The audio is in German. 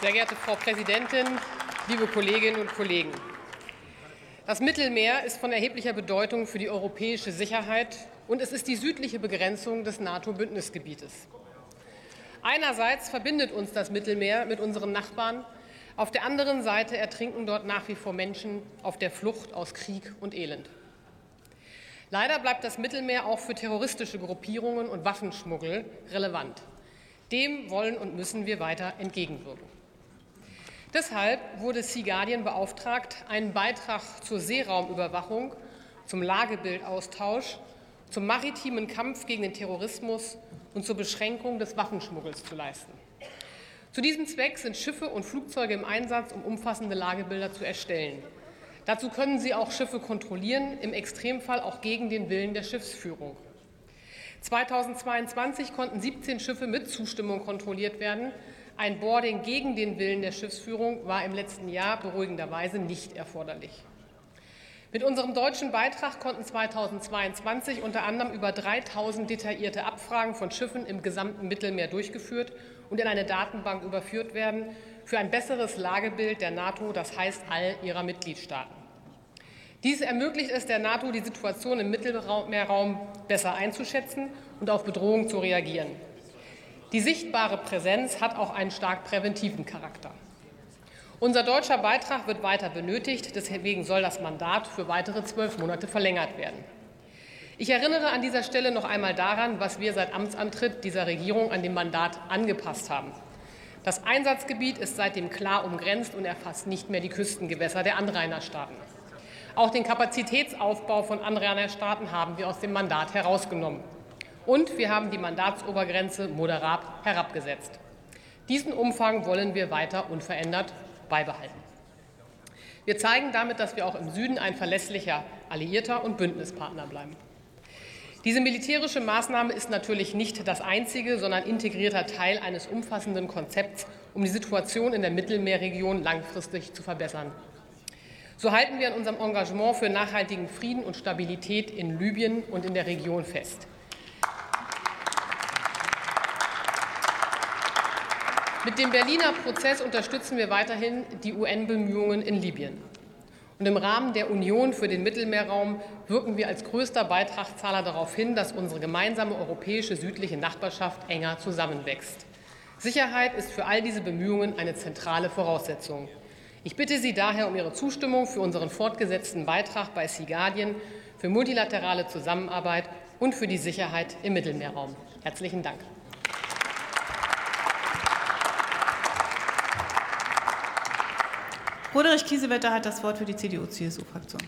Sehr geehrte Frau Präsidentin, liebe Kolleginnen und Kollegen! Das Mittelmeer ist von erheblicher Bedeutung für die europäische Sicherheit und es ist die südliche Begrenzung des NATO-Bündnisgebietes. Einerseits verbindet uns das Mittelmeer mit unseren Nachbarn, auf der anderen Seite ertrinken dort nach wie vor Menschen auf der Flucht aus Krieg und Elend. Leider bleibt das Mittelmeer auch für terroristische Gruppierungen und Waffenschmuggel relevant. Dem wollen und müssen wir weiter entgegenwirken. Deshalb wurde Sea Guardian beauftragt, einen Beitrag zur Seeraumüberwachung, zum Lagebildaustausch, zum maritimen Kampf gegen den Terrorismus und zur Beschränkung des Waffenschmuggels zu leisten. Zu diesem Zweck sind Schiffe und Flugzeuge im Einsatz, um umfassende Lagebilder zu erstellen. Dazu können sie auch Schiffe kontrollieren, im Extremfall auch gegen den Willen der Schiffsführung. 2022 konnten 17 Schiffe mit Zustimmung kontrolliert werden. Ein Boarding gegen den Willen der Schiffsführung war im letzten Jahr beruhigenderweise nicht erforderlich. Mit unserem deutschen Beitrag konnten 2022 unter anderem über 3000 detaillierte Abfragen von Schiffen im gesamten Mittelmeer durchgeführt und in eine Datenbank überführt werden für ein besseres Lagebild der NATO, das heißt all ihrer Mitgliedstaaten. Dies ermöglicht es der NATO, die Situation im Mittelmeerraum besser einzuschätzen und auf Bedrohungen zu reagieren. Die sichtbare Präsenz hat auch einen stark präventiven Charakter. Unser deutscher Beitrag wird weiter benötigt. Deswegen soll das Mandat für weitere zwölf Monate verlängert werden. Ich erinnere an dieser Stelle noch einmal daran, was wir seit Amtsantritt dieser Regierung an dem Mandat angepasst haben. Das Einsatzgebiet ist seitdem klar umgrenzt und erfasst nicht mehr die Küstengewässer der Anrainerstaaten. Auch den Kapazitätsaufbau von Anrainerstaaten haben wir aus dem Mandat herausgenommen. Und wir haben die Mandatsobergrenze moderat herabgesetzt. Diesen Umfang wollen wir weiter unverändert beibehalten. Wir zeigen damit, dass wir auch im Süden ein verlässlicher Alliierter und Bündnispartner bleiben. Diese militärische Maßnahme ist natürlich nicht das einzige, sondern integrierter Teil eines umfassenden Konzepts, um die Situation in der Mittelmeerregion langfristig zu verbessern. So halten wir an unserem Engagement für nachhaltigen Frieden und Stabilität in Libyen und in der Region fest. Mit dem Berliner Prozess unterstützen wir weiterhin die UN-Bemühungen in Libyen. Und im Rahmen der Union für den Mittelmeerraum wirken wir als größter Beitragszahler darauf hin, dass unsere gemeinsame europäische südliche Nachbarschaft enger zusammenwächst. Sicherheit ist für all diese Bemühungen eine zentrale Voraussetzung. Ich bitte Sie daher um Ihre Zustimmung für unseren fortgesetzten Beitrag bei Sea Guardian, für multilaterale Zusammenarbeit und für die Sicherheit im Mittelmeerraum. Herzlichen Dank. Roderich Kiesewetter hat das Wort für die CDU-CSU-Fraktion.